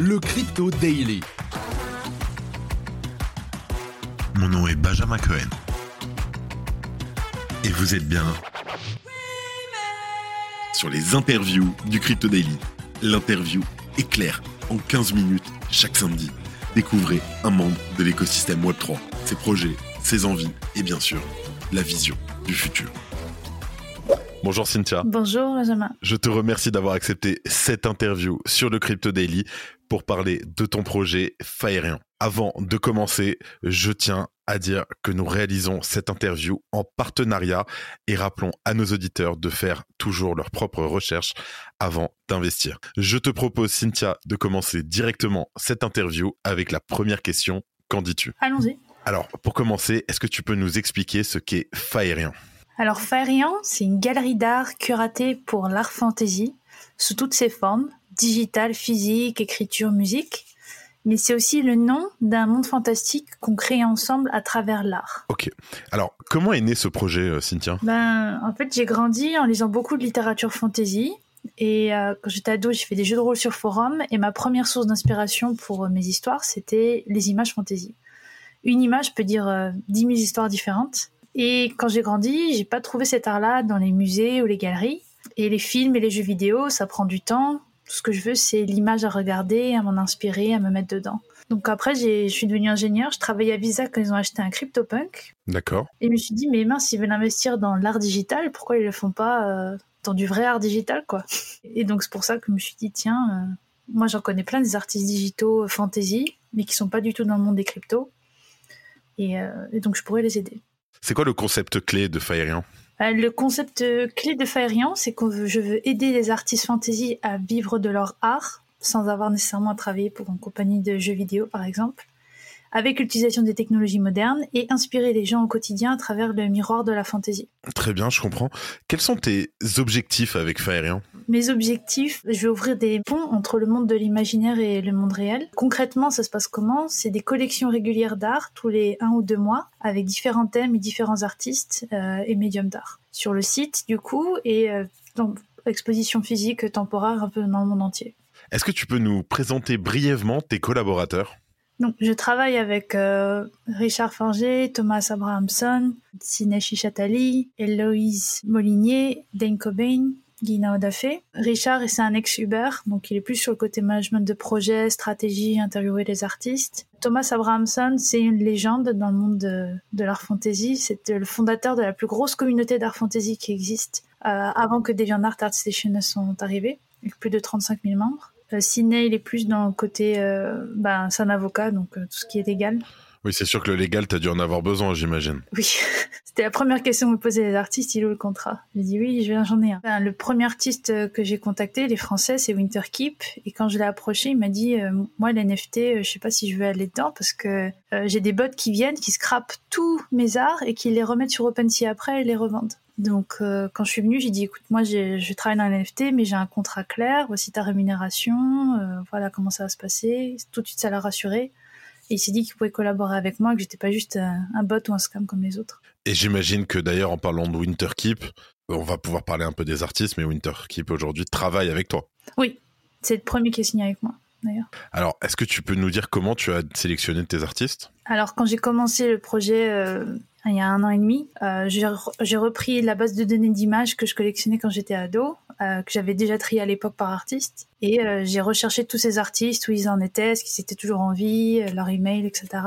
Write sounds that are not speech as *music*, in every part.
le Crypto Daily. Mon nom est Benjamin Cohen. Et vous êtes bien sur les interviews du Crypto Daily. L'interview est claire en 15 minutes chaque samedi. Découvrez un membre de l'écosystème Web3, ses projets, ses envies et bien sûr la vision du futur. Bonjour Cynthia. Bonjour Benjamin. Je te remercie d'avoir accepté cette interview sur le Crypto Daily pour parler de ton projet Faérien. Avant de commencer, je tiens à dire que nous réalisons cette interview en partenariat et rappelons à nos auditeurs de faire toujours leurs propres recherches avant d'investir. Je te propose, Cynthia, de commencer directement cette interview avec la première question. Qu'en dis-tu? Allons-y. Alors, pour commencer, est-ce que tu peux nous expliquer ce qu'est Faérien? Alors Faerian, c'est une galerie d'art curatée pour l'art fantasy sous toutes ses formes, digital, physique, écriture, musique. Mais c'est aussi le nom d'un monde fantastique qu'on crée ensemble à travers l'art. Ok. Alors, comment est né ce projet, euh, Cynthia? Ben, en fait, j'ai grandi en lisant beaucoup de littérature fantasy. Et euh, quand j'étais ado, j'ai fait des jeux de rôle sur forum. Et ma première source d'inspiration pour euh, mes histoires, c'était les images fantasy. Une image peut dire dix 10 000 histoires différentes. Et quand j'ai grandi, j'ai pas trouvé cet art-là dans les musées ou les galeries. Et les films et les jeux vidéo, ça prend du temps. Tout ce que je veux, c'est l'image à regarder, à m'en inspirer, à me mettre dedans. Donc après, je suis devenue ingénieur. Je travaillais à Visa quand ils ont acheté un CryptoPunk. D'accord. Et je me suis dit, mais mince, ils veulent investir dans l'art digital, pourquoi ils le font pas euh, dans du vrai art digital, quoi? Et donc c'est pour ça que je me suis dit, tiens, euh, moi j'en connais plein des artistes digitaux euh, fantasy, mais qui sont pas du tout dans le monde des cryptos. et donc je pourrais les aider. C'est quoi le concept clé de Faerian euh, le concept clé de Faerian, c'est que je veux aider les artistes fantasy à vivre de leur art sans avoir nécessairement à travailler pour une compagnie de jeux vidéo, par exemple avec l'utilisation des technologies modernes et inspirer les gens au quotidien à travers le miroir de la fantaisie. Très bien, je comprends. Quels sont tes objectifs avec Faerian Mes objectifs, je vais ouvrir des ponts entre le monde de l'imaginaire et le monde réel. Concrètement, ça se passe comment? C'est des collections régulières d'art tous les un ou deux mois avec différents thèmes et différents artistes euh, et médiums d'art sur le site du coup et euh, dans exposition physique temporaire un peu dans le monde entier. Est-ce que tu peux nous présenter brièvement tes collaborateurs? Donc, je travaille avec euh, Richard Forger, Thomas Abrahamson, Sineshi Chatali, Héloïse Molinier, Dane Cobain, Guina Odafé. Richard, c'est un ex-Uber, donc il est plus sur le côté management de projet, stratégie, interviewer les artistes. Thomas Abrahamson, c'est une légende dans le monde de, l'art fantasy. C'est le fondateur de la plus grosse communauté d'art fantasy qui existe euh, avant que DeviantArt ArtStation ne sont arrivés, avec plus de 35 000 membres. Euh, Ciné, il est plus dans le côté, euh, ben, c'est un avocat, donc euh, tout ce qui est légal. Oui, c'est sûr que le légal, tu as dû en avoir besoin, j'imagine. Oui, *laughs* c'était la première question que me posaient les artistes, il est où le contrat? J'ai dit oui, j'en ai un. Le premier artiste que j'ai contacté, les Français, c'est Winterkeep. Et quand je l'ai approché, il m'a dit, moi, l'NFT, je sais pas si je vais aller dedans parce que j'ai des bots qui viennent, qui scrapent tous mes arts et qui les remettent sur OpenSea après et les revendent. Donc, euh, quand je suis venue, j'ai dit, écoute, moi, je travaille dans l'NFT, mais j'ai un contrat clair. Voici ta rémunération. Euh, voilà comment ça va se passer. Tout de suite, ça l'a rassuré. Et il s'est dit qu'il pouvait collaborer avec moi, que j'étais pas juste un, un, bot ou un scam comme les autres. Et j'imagine que d'ailleurs, en parlant de Winterkeep, on va pouvoir parler un peu des artistes, mais Winterkeep aujourd'hui travaille avec toi. Oui, c'est le premier qui est signé avec moi. D'ailleurs. Alors, est-ce que tu peux nous dire comment tu as sélectionné tes artistes? Alors, quand j'ai commencé le projet, euh, il y a un an et demi. Euh, j'ai repris la base de données d'images que je collectionnais quand j'étais ado, euh, que j'avais déjà trié à l'époque par artiste. Et euh, j'ai recherché tous ces artistes, où ils en étaient, est-ce qu'ils étaient toujours en vie, euh, leur email, etc.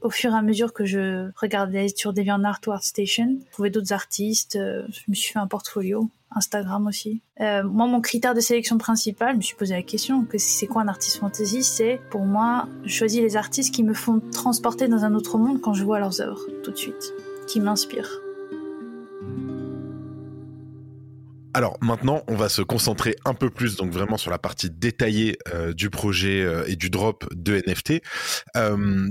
Au fur et à mesure que je regardais sur DeviantArt ou ArtStation, je trouvais d'autres artistes, euh, je me suis fait un portfolio. Instagram aussi. Euh, moi, mon critère de sélection principal, je me suis posé la question que c'est quoi un artiste fantasy C'est pour moi, je choisis les artistes qui me font transporter dans un autre monde quand je vois leurs œuvres tout de suite, qui m'inspirent. Alors maintenant, on va se concentrer un peu plus donc vraiment sur la partie détaillée euh, du projet euh, et du drop de NFT.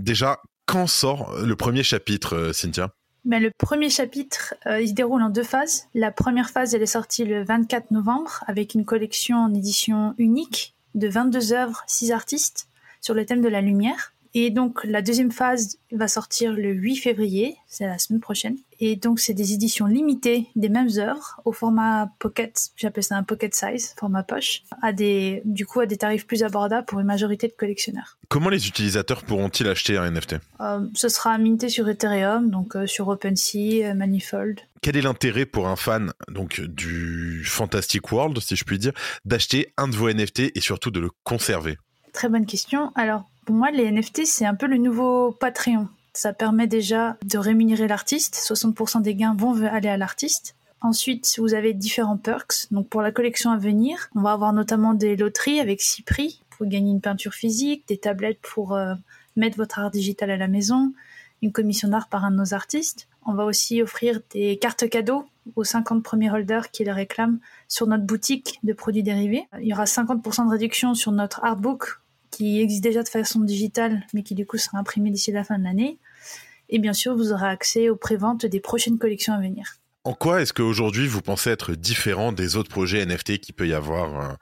Déjà, quand sort le premier chapitre, Cynthia? Mais le premier chapitre, il se déroule en deux phases. La première phase, elle est sortie le 24 novembre avec une collection en édition unique de 22 œuvres, 6 artistes sur le thème de la lumière. Et donc la deuxième phase va sortir le 8 février, c'est la semaine prochaine. Et donc c'est des éditions limitées des mêmes œuvres au format pocket, j'appelle ça un pocket size, format poche, à des, du coup à des tarifs plus abordables pour une majorité de collectionneurs. Comment les utilisateurs pourront-ils acheter un NFT euh, Ce sera minté sur Ethereum, donc euh, sur OpenSea, euh, Manifold. Quel est l'intérêt pour un fan donc du Fantastic World, si je puis dire, d'acheter un de vos NFT et surtout de le conserver? Très bonne question. Alors pour moi, les NFT c'est un peu le nouveau Patreon. Ça permet déjà de rémunérer l'artiste. 60% des gains vont aller à l'artiste. Ensuite, vous avez différents perks. Donc pour la collection à venir, on va avoir notamment des loteries avec six prix pour gagner une peinture physique, des tablettes pour euh, mettre votre art digital à la maison, une commission d'art par un de nos artistes. On va aussi offrir des cartes cadeaux aux 50 premiers holders qui les réclament sur notre boutique de produits dérivés. Il y aura 50% de réduction sur notre artbook qui existe déjà de façon digitale, mais qui du coup sera imprimé d'ici la fin de l'année. Et bien sûr, vous aurez accès aux préventes des prochaines collections à venir. En quoi est-ce qu'aujourd'hui vous pensez être différent des autres projets NFT qui peut y avoir euh,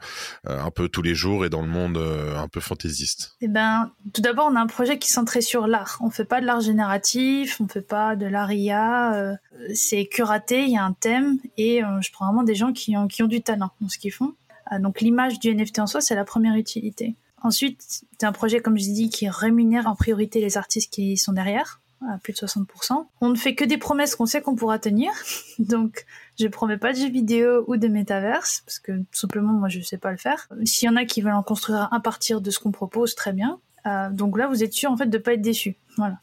euh, un peu tous les jours et dans le monde euh, un peu fantaisiste? Eh ben, tout d'abord, on a un projet qui est centré sur l'art. On fait pas de l'art génératif, on fait pas de l'art IA. c'est curaté, il y a un thème et je prends vraiment des gens qui ont, qui ont du talent dans ce qu'ils font. donc l'image du NFT en soi, c'est la première utilité. Ensuite, c'est un projet, comme je dis, qui rémunère en priorité les artistes qui sont derrière, à plus de 60%. On ne fait que des promesses qu'on sait qu'on pourra tenir. *laughs* Donc, je promets pas de jeux vidéo ou de métaverse, parce que tout simplement, moi, je sais pas le faire. S'il y en a qui veulent en construire à partir de ce qu'on propose, très bien. Euh, donc là, vous êtes sûr, en fait, de pas être déçu. Voilà.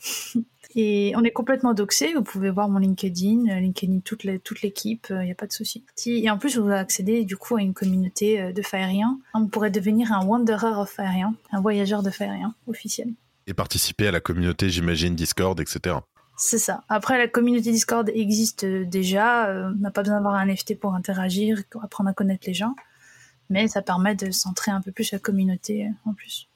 Et on est complètement doxé. Vous pouvez voir mon LinkedIn, euh, LinkedIn toute toute l'équipe, il euh, n'y a pas de souci. Et en plus, vous accéder du coup à une communauté euh, de Faériens. On pourrait devenir un Wanderer of Faérien, un voyageur de Faérien officiel. Et participer à la communauté, j'imagine, Discord, etc. C'est ça. Après, la communauté Discord existe déjà. on n'a pas besoin d'avoir un NFT pour interagir, pour apprendre à connaître les gens. Mais ça permet de centrer un peu plus la communauté en plus.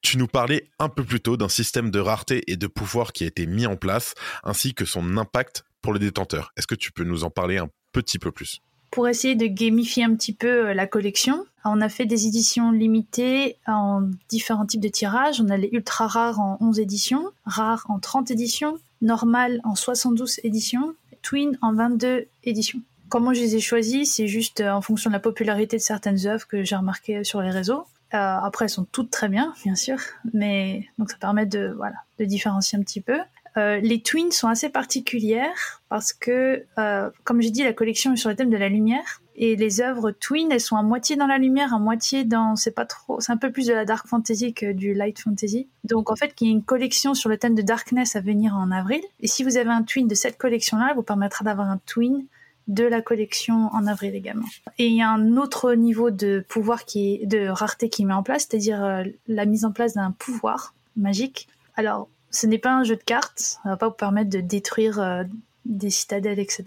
Tu nous parlais un peu plus tôt d'un système de rareté et de pouvoir qui a été mis en place, ainsi que son impact pour le détenteur. Est-ce que tu peux nous en parler un petit peu plus? Pour essayer de gamifier un petit peu euh, la collection. On a fait des éditions limitées en différents types de tirages. On a les ultra rares en 11 éditions, rares en 30 éditions, normales en 72 éditions, twin en 22 éditions. Comment je les ai choisis C'est juste euh, en fonction de la popularité de certaines œuvres que j'ai remarquées sur les réseaux. Euh, après, elles sont toutes très bien, bien sûr, mais donc ça permet de voilà de différencier un petit peu. Euh, les twins sont assez particulières parce que, euh, comme j'ai dit, la collection est sur le thème de la lumière et les œuvres twin, elles sont à moitié dans la lumière, à moitié dans, c'est pas trop, c'est un peu plus de la dark fantasy que du light fantasy. Donc en fait, il y a une collection sur le thème de darkness à venir en avril. Et si vous avez un twin de cette collection-là, elle vous permettra d'avoir un twin de la collection en avril également. Et il y a un autre niveau de pouvoir qui de rareté qui met en place, c'est-à-dire euh, la mise en place d'un pouvoir magique. Alors, ce n'est pas un jeu de cartes, ça va pas vous permettre de détruire euh, des citadelles, etc.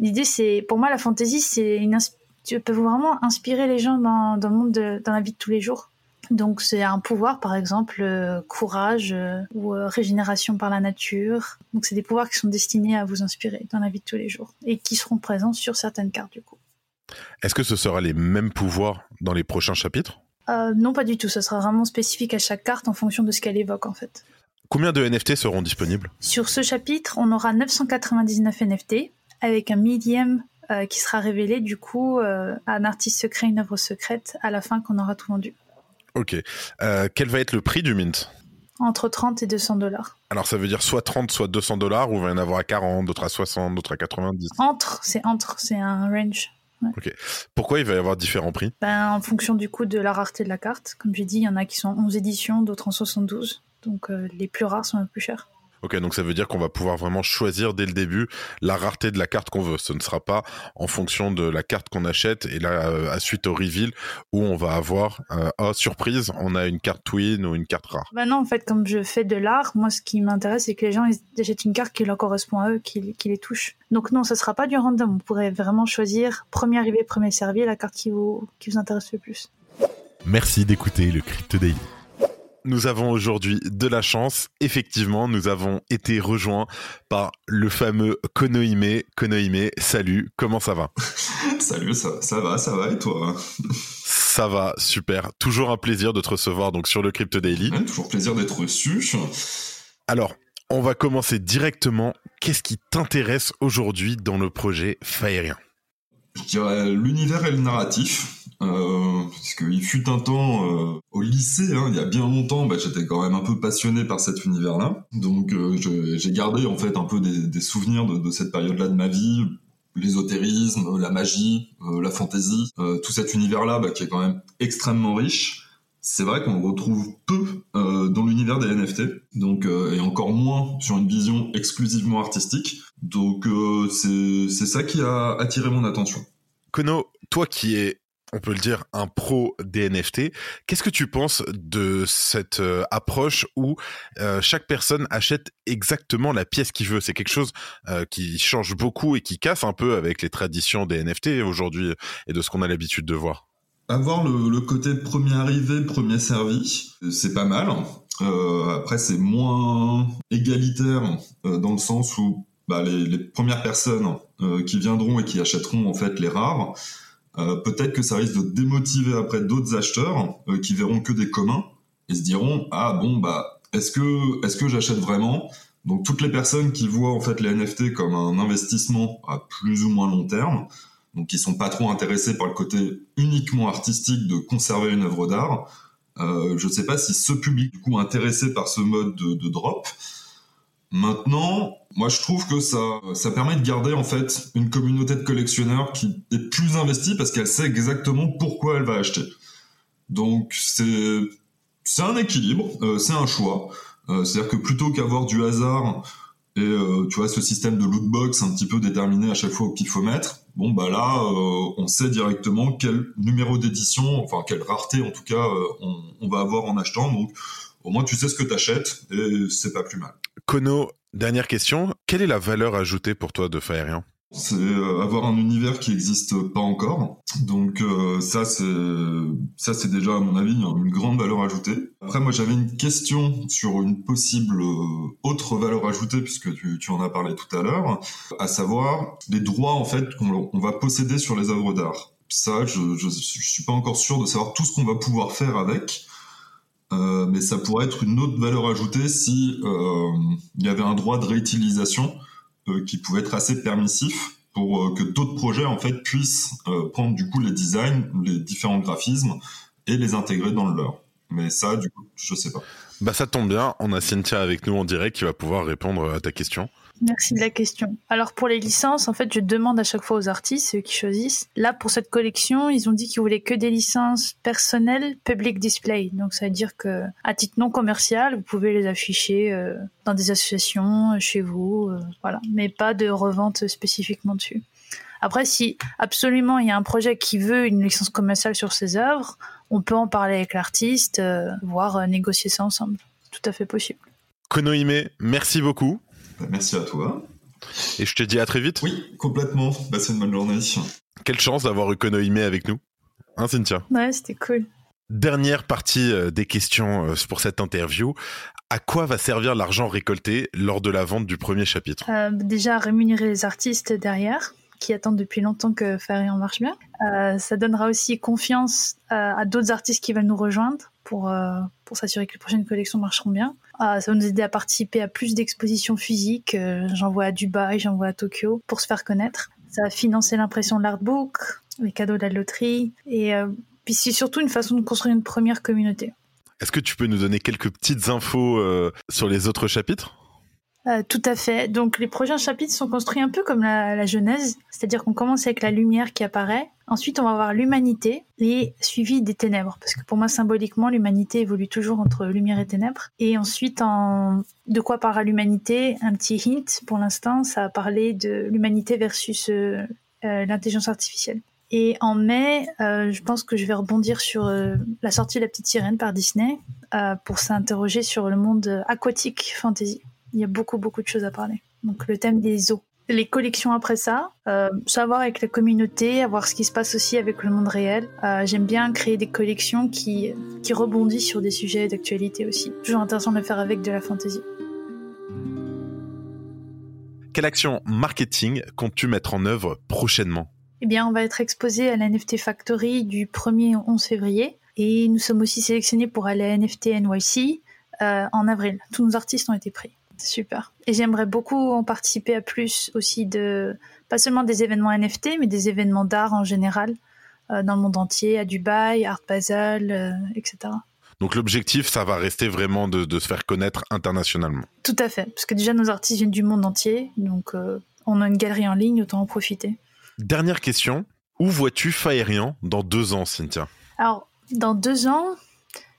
L'idée, c'est, pour moi, la fantasy, c'est une, tu peux vraiment inspirer les gens dans, dans le monde, de, dans la vie de tous les jours. Donc c'est un pouvoir, par exemple, euh, courage euh, ou euh, régénération par la nature. Donc c'est des pouvoirs qui sont destinés à vous inspirer dans la vie de tous les jours et qui seront présents sur certaines cartes du coup. Est-ce que ce sera les mêmes pouvoirs dans les prochains chapitres? Non, pas du tout. Ce sera vraiment spécifique à chaque carte en fonction de ce qu'elle évoque en fait. Combien de NFT seront disponibles? Sur ce chapitre, on aura 999 NFT avec un millième qui sera révélé du coup un artiste secret, une œuvre secrète à la fin qu'on aura tout vendu. Ok. Euh, quel va être le prix du mint? Entre 30 et 200 dollars. Alors ça veut dire soit 30, soit 200 dollars, ou il va y en avoir à 40, d'autres à 60, d'autres à 90 Entre, c'est entre, c'est un range. Ok. Pourquoi il va y avoir différents prix? Ben, En fonction du coût de la rareté de la carte. Comme j'ai dit, il y en a qui sont en 11 éditions, d'autres en 72. Donc euh, les plus rares sont les plus chers. Ok, donc ça veut dire qu'on va pouvoir vraiment choisir dès le début la rareté de la carte qu'on veut. Ce ne sera pas en fonction de la carte qu'on achète et là, euh, à suite au reveal, où on va avoir, euh, oh surprise, on a une carte twin ou une carte rare. Bah non, en fait, comme je fais de l'art, moi, ce qui m'intéresse, c'est que les gens ils achètent une carte qui leur correspond à eux, qui, qui les touche. Donc non, ce sera pas du random. Vous pourrez vraiment choisir premier arrivé, premier servi, la carte qui vous, qui vous intéresse le plus. Merci d'écouter le Crypto Daily. Nous avons aujourd'hui de la chance. Effectivement, nous avons été rejoints par le fameux Konohime. Konohime, salut, comment ça va? *laughs* Salut, ça, ça va, ça va, et toi? *laughs* Ça va, super. Toujours un plaisir de te recevoir donc sur le Crypto Daily. toujours plaisir d'être reçu. Alors, on va commencer directement. Qu'est-ce qui t'intéresse aujourd'hui dans le projet Faérien Je dirais l'univers et le narratif. Euh, puisqu'il fut un temps euh, au lycée, hein, il y a bien longtemps, bah, j'étais quand même un peu passionné par cet univers-là. Donc euh, j'ai gardé en fait un peu des, souvenirs de, cette période-là de ma vie, l'ésotérisme, la magie, euh, la fantaisie, tout cet univers-là bah, qui est quand même extrêmement riche. C'est vrai qu'on retrouve peu euh, dans l'univers des NFT, donc et encore moins sur une vision exclusivement artistique. Donc c'est c'est ça qui a attiré mon attention. Kono, toi qui es on peut le dire, un pro des NFT. Qu'est-ce que tu penses de cette euh, approche où euh, chaque personne achète exactement la pièce qu'il veut? C'est quelque chose euh, qui change beaucoup et qui casse un peu avec les traditions des NFT aujourd'hui et de ce qu'on a l'habitude de voir. Avoir le, côté premier arrivé, premier servi, c'est pas mal. après, c'est moins égalitaire dans le sens où bah, les, les, premières personnes qui viendront et qui achèteront en fait les rares euh, peut-être que ça risque de démotiver après d'autres acheteurs euh, qui verront que des communs et se diront ah bon bah est-ce que est-ce que j'achète vraiment? Donc toutes les personnes qui voient en fait les NFT comme un investissement à plus ou moins long terme donc qui sont pas trop intéressés par le côté uniquement artistique de conserver une œuvre d'art euh, je ne sais pas si ce public du coup intéressé par ce mode de, de drop Maintenant, moi je trouve que ça, ça permet de garder en fait une communauté de collectionneurs qui est plus investie parce qu'elle sait exactement pourquoi elle va acheter. Donc c'est c'est un équilibre, euh, c'est un choix. Euh, C'est-à-dire que plutôt qu'avoir du hasard et euh, tu vois ce système de loot box un petit peu déterminé à chaque fois qu'il faut mettre, bon bah là euh, on sait directement quel numéro d'édition, enfin quelle rareté en tout cas euh, on, va avoir en achetant. Donc au moins tu sais ce que tu achètes et c'est pas plus mal. Kono, dernière question. Quelle est la valeur ajoutée pour toi de Faerian c'est euh, avoir un univers qui n'existe pas encore. Donc euh, ça c'est ça c'est déjà à mon avis une grande valeur ajoutée. Après moi j'avais une question sur une possible euh, autre valeur ajoutée puisque tu, tu en as parlé tout à l'heure, à savoir les droits en fait qu'on va posséder sur les œuvres d'art. Ça je, je, suis pas encore sûr de savoir tout ce qu'on va pouvoir faire avec. Euh, mais ça pourrait être une autre valeur ajoutée si euh, il y avait un droit de réutilisation qui pouvait être assez permissif pour que d'autres projets en fait puissent prendre du coup les designs, les différents graphismes et les intégrer dans le leur. Mais ça, du coup, je sais pas. Bah ça tombe bien, on a Cynthia avec nous en direct qui va pouvoir répondre à ta question. Merci de la question. Alors pour les licences, en fait, je demande à chaque fois aux artistes, ceux qui choisissent. Là, pour cette collection, ils ont dit qu'ils voulaient que des licences personnelles public display. Donc ça veut dire que à titre non commercial, vous pouvez les afficher euh, dans des associations, chez vous, euh, voilà, mais pas de revente spécifiquement dessus. Après, si absolument il y a un projet qui veut une licence commerciale sur ses œuvres, on peut en parler avec l'artiste, euh, voire négocier ça ensemble. Tout à fait possible. Konohime, merci beaucoup. Bah, merci à toi. Et je te dis à très vite. Oui, complètement. Passez une bonne journée. Quelle chance d'avoir eu Konohime avec nous. Hein, Cynthia? Ouais, c'était cool. Dernière partie euh, des questions euh, pour cette interview. À quoi va servir l'argent récolté lors de la vente du premier chapitre? Euh, Déjà, rémunérer les artistes derrière qui attendent depuis longtemps que en marche bien. ça donnera aussi confiance à d'autres artistes qui veulent nous rejoindre pour, pour s'assurer que les prochaines collections marcheront bien. Ça va nous aider à participer à plus d'expositions physiques. Euh, j'envoie à Dubaï, j'envoie à Tokyo pour se faire connaître. Ça va financer l'impression de l'artbook, les cadeaux de la loterie. Et euh, puis c'est surtout une façon de construire une première communauté. Est-ce que tu peux nous donner quelques petites infos euh, sur les autres chapitres? Euh, tout à fait. Donc les prochains chapitres sont construits un peu comme la, la Genèse, c'est-à-dire qu'on commence avec la lumière qui apparaît, ensuite on va voir l'humanité et suivi des ténèbres, parce que pour moi symboliquement l'humanité évolue toujours entre lumière et ténèbres. Et ensuite en de quoi parlera l'humanité? Un petit hint pour l'instant, ça a parlé de l'humanité versus euh, euh, l'intelligence artificielle. Et en mai, je pense que je vais rebondir sur la sortie de La Petite Sirène par Disney pour s'interroger sur le monde aquatique fantasy il y a beaucoup, beaucoup de choses à parler. Donc le thème des eaux. Les collections après ça, euh, savoir avec la communauté, voir ce qui se passe aussi avec le monde réel. Euh, J'aime bien créer des collections qui, qui rebondissent sur des sujets d'actualité aussi. Toujours intéressant de le faire avec de la fantaisie. Quelle action marketing comptes-tu mettre en œuvre prochainement? Eh bien, on va être exposé à la NFT Factory du 1er au 11 février. Et nous sommes aussi sélectionnés pour aller à NFT NYC euh, en avril. Tous nos artistes ont été pris. Super. Et j'aimerais beaucoup en participer à plus aussi de, pas seulement des événements NFT, mais des événements d'art en général, euh, dans le monde entier, à Dubaï, Art Basel, euh, etc. Donc l'objectif, ça va rester vraiment de, de, se faire connaître internationalement. Tout à fait, parce que déjà nos artistes viennent du monde entier, donc on a une galerie en ligne, autant en profiter. Dernière question, où vois-tu Faérian dans deux ans, Cynthia? Alors, dans deux ans,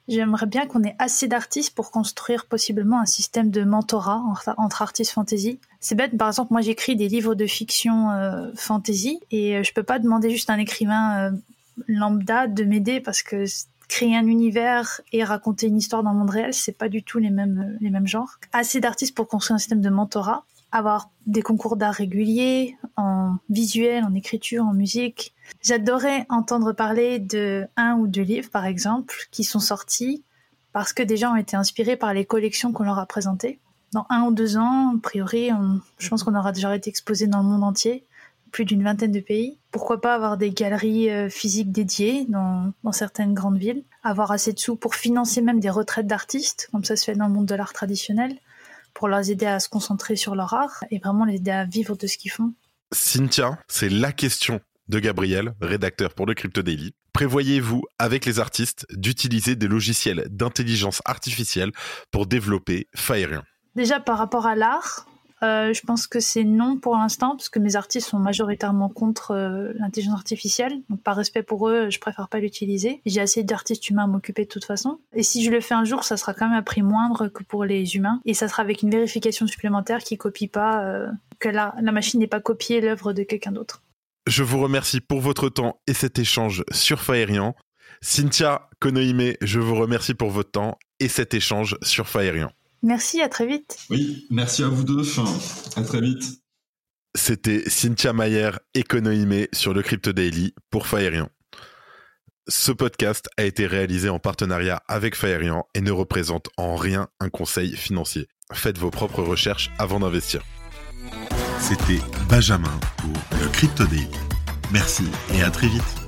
j'aimerais bien qu'on ait assez d'artistes pour construire possiblement un système de mentorat entre artistes fantasy. C'est bête, par exemple, moi j'écris des livres de fiction euh, fantasy et euh, je peux pas demander juste à un écrivain euh, lambda de m'aider parce que créer un univers et raconter une histoire dans le monde réel, c'est pas du tout les mêmes les mêmes genres. Assez d'artistes pour construire un système de mentorat avoir des concours d'art réguliers en visuel, en écriture, en musique. J'adorais entendre parler de un ou deux livres, par exemple, qui sont sortis parce que des gens ont été inspirés par les collections qu'on leur a présentées. Dans un ou deux ans, a priori, je pense qu'on aura déjà été exposé dans le monde entier, plus d'une vingtaine de pays. Pourquoi pas avoir des galeries euh, physiques dédiées dans, dans certaines grandes villes, avoir assez de sous pour financer même des retraites d'artistes, comme ça se fait dans le monde de l'art traditionnel pour leur aider à se concentrer sur leur art et vraiment les aider à vivre de ce qu'ils font. Cynthia, c'est la question de Gabriel, rédacteur pour le Crypto Daily. Prévoyez-vous, avec les artistes, d'utiliser des logiciels d'intelligence artificielle pour développer Faerien Déjà, par rapport à l'art, euh, je pense que c'est non pour l'instant, parce que mes artistes sont majoritairement contre euh, l'intelligence artificielle. Donc, par respect pour eux, je préfère pas l'utiliser. J'ai assez d'artistes humains à m'occuper de toute façon. Et si je le fais un jour, ça sera quand même à prix moindre que pour les humains. Et ça sera avec une vérification supplémentaire qui copie pas, euh, que la, la machine n'est pas copiée l'œuvre de quelqu'un d'autre. Je vous remercie pour votre temps et cet échange sur Faerian. Cynthia Konohime, je vous remercie pour votre temps et cet échange sur Faerian. Merci, à très vite. Oui, merci à vous deux. À très vite. C'était Cynthia Mayer, Econoïmé sur le Crypto Daily pour Faerian. Ce podcast a été réalisé en partenariat avec Faerian et ne représente en rien un conseil financier. Faites vos propres recherches avant d'investir. C'était Benjamin pour le Crypto Daily. Merci et à très vite.